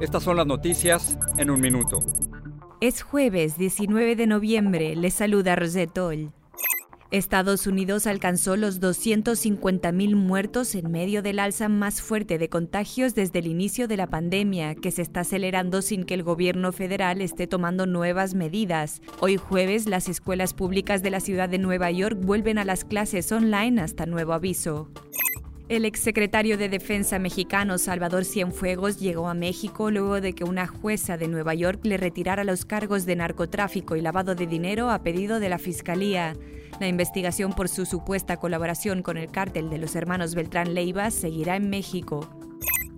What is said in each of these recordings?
estas son las noticias en un minuto. Es jueves 19 de noviembre, les saluda Rosetol. Estados Unidos alcanzó los 250.000 muertos en medio del alza más fuerte de contagios desde el inicio de la pandemia, que se está acelerando sin que el gobierno federal esté tomando nuevas medidas. Hoy jueves, las escuelas públicas de la ciudad de Nueva York vuelven a las clases online hasta nuevo aviso. El exsecretario de Defensa mexicano Salvador Cienfuegos llegó a México luego de que una jueza de Nueva York le retirara los cargos de narcotráfico y lavado de dinero a pedido de la Fiscalía. La investigación por su supuesta colaboración con el cártel de los hermanos Beltrán Leiva seguirá en México.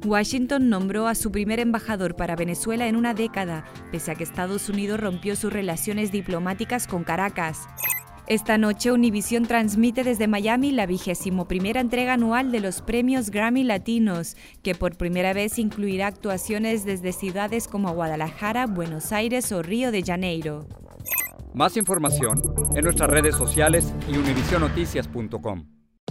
Washington nombró a su primer embajador para Venezuela en una década, pese a que Estados Unidos rompió sus relaciones diplomáticas con Caracas. Esta noche Univision transmite desde Miami la vigésimo primera entrega anual de los premios Grammy Latinos, que por primera vez incluirá actuaciones desde ciudades como Guadalajara, Buenos Aires o Río de Janeiro. Más información en nuestras redes sociales y univisionoticias.com.